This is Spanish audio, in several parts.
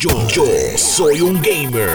Yo, soy un gamer.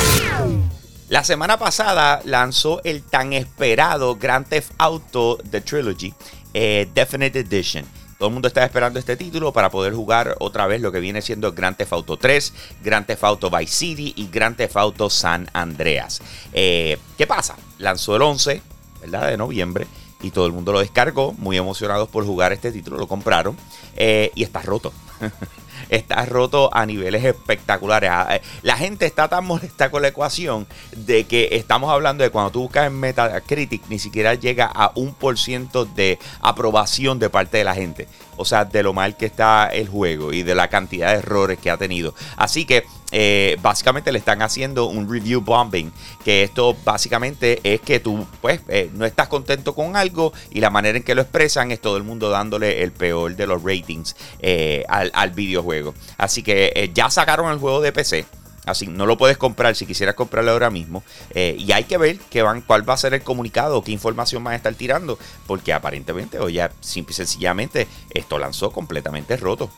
La semana pasada lanzó el tan esperado Grand Theft Auto The Trilogy eh, Definite Edition. Todo el mundo estaba esperando este título para poder jugar otra vez lo que viene siendo Grand Theft Auto 3, Grand Theft Auto Vice City y Grand Theft Auto San Andreas. Eh, ¿Qué pasa? Lanzó el 11 ¿verdad? de noviembre y todo el mundo lo descargó, muy emocionados por jugar este título, lo compraron eh, y está roto. está roto a niveles espectaculares. Ah, eh, la gente está tan molesta con la ecuación de que estamos hablando de cuando tú buscas en Metacritic ni siquiera llega a un por ciento de aprobación de parte de la gente. O sea, de lo mal que está el juego y de la cantidad de errores que ha tenido. Así que eh, básicamente le están haciendo un review bombing. Que esto básicamente es que tú pues eh, no estás contento con algo y la manera en que lo expresan es todo el mundo dándole el peor de los ratings al, al videojuego. Así que eh, ya sacaron el juego de PC. Así no lo puedes comprar si quisieras comprarlo ahora mismo. Eh, y hay que ver qué van, cuál va a ser el comunicado, qué información van a estar tirando. Porque aparentemente, o ya simple y sencillamente, esto lanzó completamente roto.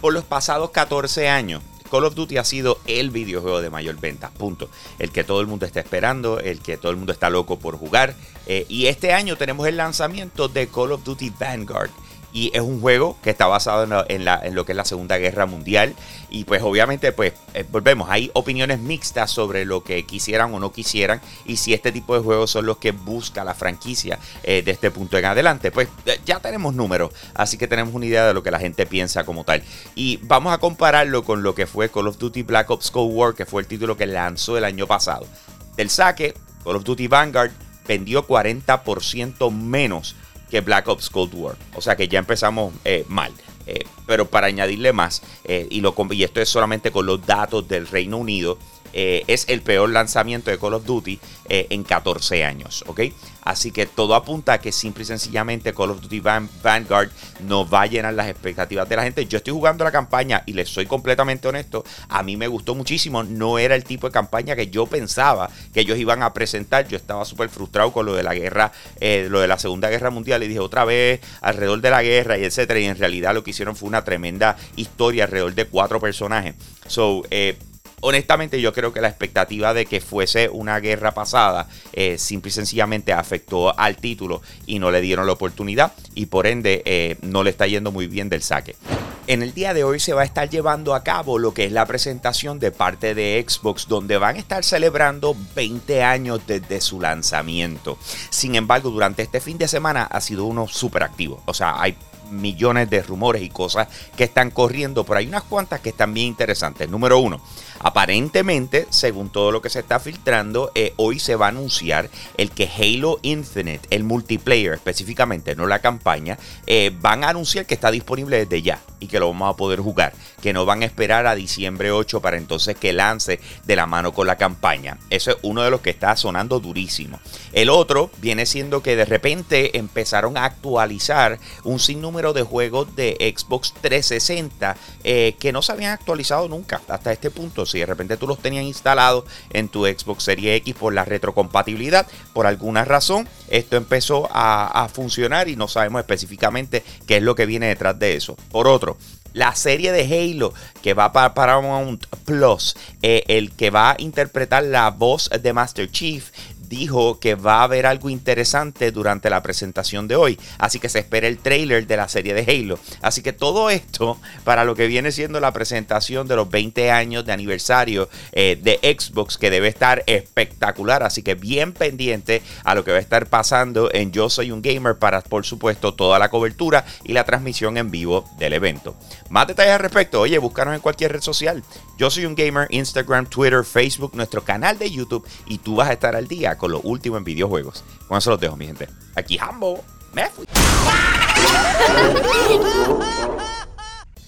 Por los pasados 14 años, Call of Duty ha sido el videojuego de mayor venta, punto. El que todo el mundo está esperando, el que todo el mundo está loco por jugar. Eh, y este año tenemos el lanzamiento de Call of Duty Vanguard. Y es un juego que está basado en, lo que es la Segunda Guerra Mundial. Y pues obviamente, pues eh, volvemos, hay opiniones mixtas sobre lo que quisieran o no quisieran. Y si este tipo de juegos son los que busca la franquicia eh, de este punto en adelante. Pues eh, ya tenemos números, así que tenemos una idea de lo que la gente piensa como tal. Y vamos a compararlo con lo que fue Call of Duty Black Ops Cold War, que fue el título que lanzó el año pasado. Del saque, Call of Duty Vanguard vendió 40% menos que Black Ops Cold War. O sea que ya empezamos eh, mal. Eh, pero para añadirle más, eh, y, lo, y esto es solamente con los datos del Reino Unido, es el peor lanzamiento de Call of Duty en 14 años. ¿ok? Así que todo apunta a que simple y sencillamente Call of Duty Vanguard no va a llenar las expectativas de la gente. Yo estoy jugando la campaña y les soy completamente honesto, a mí me gustó muchísimo. No era el tipo de campaña que yo pensaba que ellos iban a presentar. Yo estaba súper frustrado con lo de la guerra, eh, lo de la Segunda Guerra Mundial. Y dije otra vez alrededor de la guerra y etcétera. Y en realidad lo que hicieron fue una tremenda historia alrededor de cuatro personajes. So, eh, honestamente yo creo que la expectativa de que fuese una guerra pasada eh, simple y sencillamente afectó al título y no le dieron la oportunidad y por ende eh, no le está yendo muy bien del saque. En el día de hoy se va a estar llevando a cabo lo que es la presentación de parte de Xbox, donde van a estar celebrando 20 años desde su lanzamiento. Sin embargo, durante este fin de semana ha sido uno súper activo. O sea, hay millones de rumores y cosas que están corriendo, pero hay unas cuantas que están bien interesantes. Número uno, aparentemente, según todo lo que se está filtrando, eh, hoy se va a anunciar el que Halo Infinite, el multiplayer específicamente, no la campaña, eh, van a anunciar que está disponible desde ya y que lo vamos a poder jugar, que no van a esperar a diciembre 8 para entonces que lance de la mano con la campaña. Eso es uno de los que está sonando durísimo. El otro viene siendo que de repente empezaron a actualizar un sinnúmero de juegos de Xbox 360 eh, que no se habían actualizado nunca hasta este punto. Si de repente tú los tenías instalados en tu Xbox Series X por la retrocompatibilidad, por alguna razón, esto empezó a, funcionar y no sabemos específicamente qué es lo que viene detrás de eso. Por otro, la serie de Halo que va para Paramount Plus, eh, el que va a interpretar la voz de Master Chief, dijo que va a haber algo interesante durante la presentación de hoy. Así que se espera el trailer de la serie de Halo. Así que todo esto para lo que viene siendo la presentación de los 20 años de aniversario eh, de Xbox que debe estar espectacular. Así que bien pendiente a lo que va a estar pasando en Yo Soy un Gamer para por supuesto toda la cobertura y la transmisión en vivo del evento. Más detalles al respecto, oye, búscanos en cualquier red social. Yo soy un gamer, Instagram, Twitter, Facebook, nuestro canal de YouTube y tú vas a estar al día con lo último en videojuegos. Con eso los dejo, mi gente. Aquí Hambo. Me fui.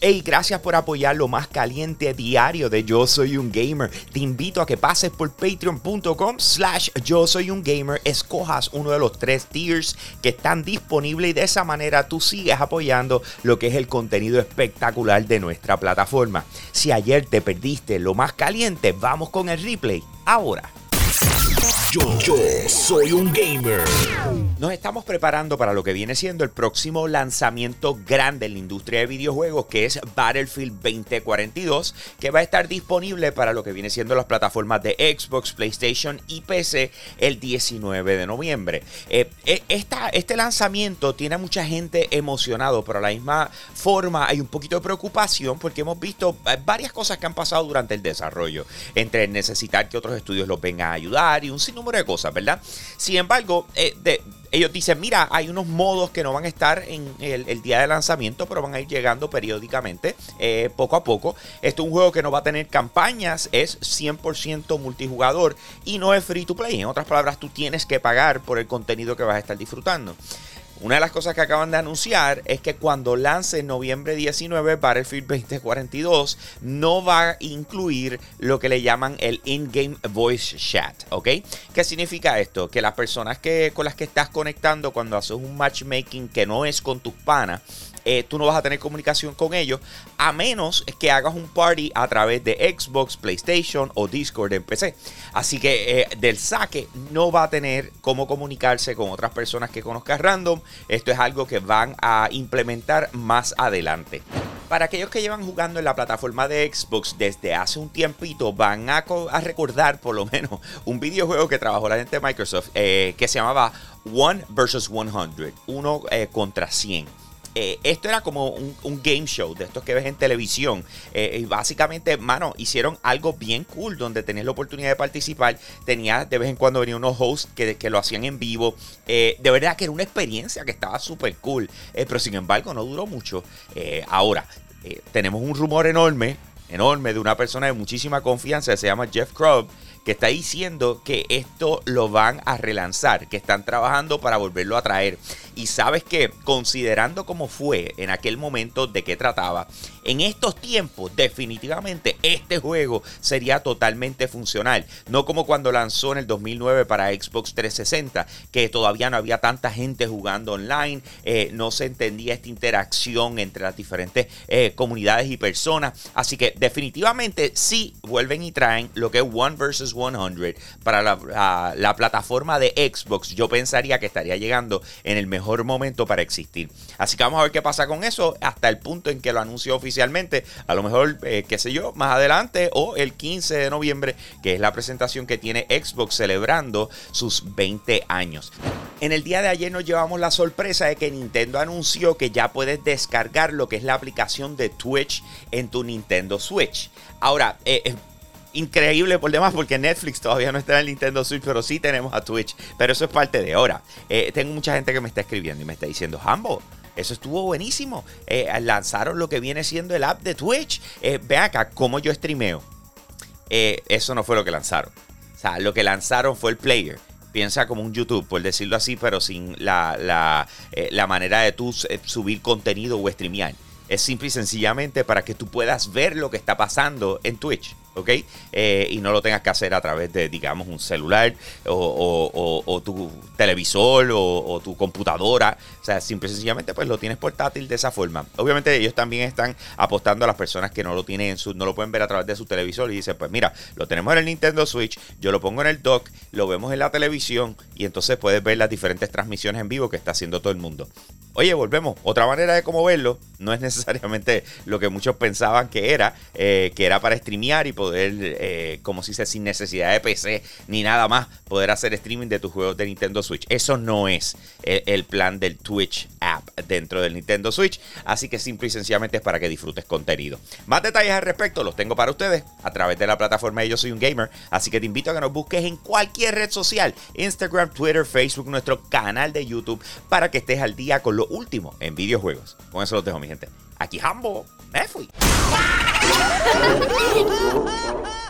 Hey, gracias por apoyar lo más caliente diario de Yo Soy un Gamer. Te invito a que pases por patreon.com slash Yo Soy un Gamer, escojas uno de los tres tiers que están disponibles y de esa manera tú sigues apoyando lo que es el contenido espectacular de nuestra plataforma. Si ayer te perdiste lo más caliente, vamos con el replay ahora. Yo, yo soy un gamer. Nos estamos preparando para lo que viene siendo el próximo lanzamiento grande en la industria de videojuegos, que es Battlefield 2042, que va a estar disponible para lo que viene siendo las plataformas de Xbox, PlayStation y PC el 19 de noviembre. Eh, eh, este lanzamiento tiene a mucha gente emocionado, pero a la misma forma hay un poquito de preocupación porque hemos visto eh, varias cosas que han pasado durante el desarrollo, entre necesitar que otros estudios los vengan a ayudar y un sinnúmero de cosas, ¿verdad? Sin embargo, de, ellos dicen, mira, hay unos modos que no van a estar en el, día de lanzamiento, pero van a ir llegando periódicamente, eh, poco a poco. Este es un juego que no va a tener campañas, es 100% multijugador y no es free to play. En otras palabras, tú tienes que pagar por el contenido que vas a estar disfrutando. Una de las cosas que acaban de anunciar es que cuando lance en noviembre 19 Battlefield 2042 no va a incluir lo que le llaman el in-game voice chat, ¿ok? ¿Qué significa esto? Que las personas que, con las que estás conectando cuando haces un matchmaking que no es con tus panas, eh, tú no vas a tener comunicación con ellos a menos que hagas un party a través de Xbox, PlayStation o Discord en PC. Así que eh, del saque no va a tener cómo comunicarse con otras personas que conozcas random. Esto es algo que van a implementar más adelante. Para aquellos que llevan jugando en la plataforma de Xbox desde hace un tiempito, van a, recordar por lo menos un videojuego que trabajó la gente de Microsoft eh, que se llamaba One vs 100, uno contra 100. Eh, esto era como un, game show de estos que ves en televisión. Eh, y básicamente, mano, hicieron algo bien cool donde tenías la oportunidad de participar. Tenía de vez en cuando venían unos hosts que, lo hacían en vivo. Eh, de verdad que era una experiencia que estaba súper cool. pero sin embargo, no duró mucho. ahora, tenemos un rumor enorme, enorme de una persona de muchísima confianza se llama Jeff Grubb que está diciendo que esto lo van a relanzar, que están trabajando para volverlo a traer. Y sabes que, considerando cómo fue en aquel momento de qué trataba, en estos tiempos definitivamente este juego sería totalmente funcional. No como cuando lanzó en el 2009 para Xbox 360, que todavía no había tanta gente jugando online, eh, no se entendía esta interacción entre las diferentes eh, comunidades y personas. Así que definitivamente sí vuelven y traen lo que es One vs. 100 para la, la plataforma de Xbox. Yo pensaría que estaría llegando en el mejor momento para existir. Así que vamos a ver qué pasa con eso hasta el punto en que lo anunció oficialmente a lo mejor, eh, qué sé yo, más adelante o el 15 de noviembre, que es la presentación que tiene Xbox celebrando sus 20 años. En el día de ayer nos llevamos la sorpresa de que Nintendo anunció que ya puedes descargar lo que es la aplicación de Twitch en tu Nintendo Switch. Ahora, eh, increíble por demás porque Netflix todavía no está en el Nintendo Switch, pero sí tenemos a Twitch. Pero eso es parte de ahora. Eh, tengo mucha gente que me está escribiendo y me está diciendo, Hambo, eso estuvo buenísimo. Eh, lanzaron lo que viene siendo el app de Twitch. Eh, ve acá, cómo yo streameo. Eh, eso no fue lo que lanzaron. O sea, lo que lanzaron fue el player. Piensa como un YouTube, por decirlo así, pero sin la, la, la manera de tú subir contenido o streamear. Es simple y sencillamente para que tú puedas ver lo que está pasando en Twitch. ¿Ok? Eh, y no lo tengas que hacer a través de, digamos, un celular o, tu televisor o, tu computadora. O sea, simple y sencillamente, pues lo tienes portátil de esa forma. Obviamente, ellos también están apostando a las personas que no lo tienen en su, no lo pueden ver a través de su televisor y dicen, pues mira, lo tenemos en el Nintendo Switch, yo lo pongo en el dock, lo vemos en la televisión y entonces puedes ver las diferentes transmisiones en vivo que está haciendo todo el mundo. Oye, volvemos. Otra manera de cómo verlo no es necesariamente lo que muchos pensaban que era, eh, que era para streamear y poder, eh, como si se sin necesidad de PC ni nada más, poder hacer streaming de tus juegos de Nintendo Switch. Eso no es el, plan del Twitch app dentro del Nintendo Switch. Así que simple y sencillamente es para que disfrutes contenido. Más detalles al respecto los tengo para ustedes a través de la plataforma de Yo Soy un Gamer. Así que te invito a que nos busques en cualquier red social: Instagram, Twitter, Facebook, nuestro canal de YouTube, para que estés al día con lo último en videojuegos. Con eso los dejo, mi gente. Aquí Hambo, me fui.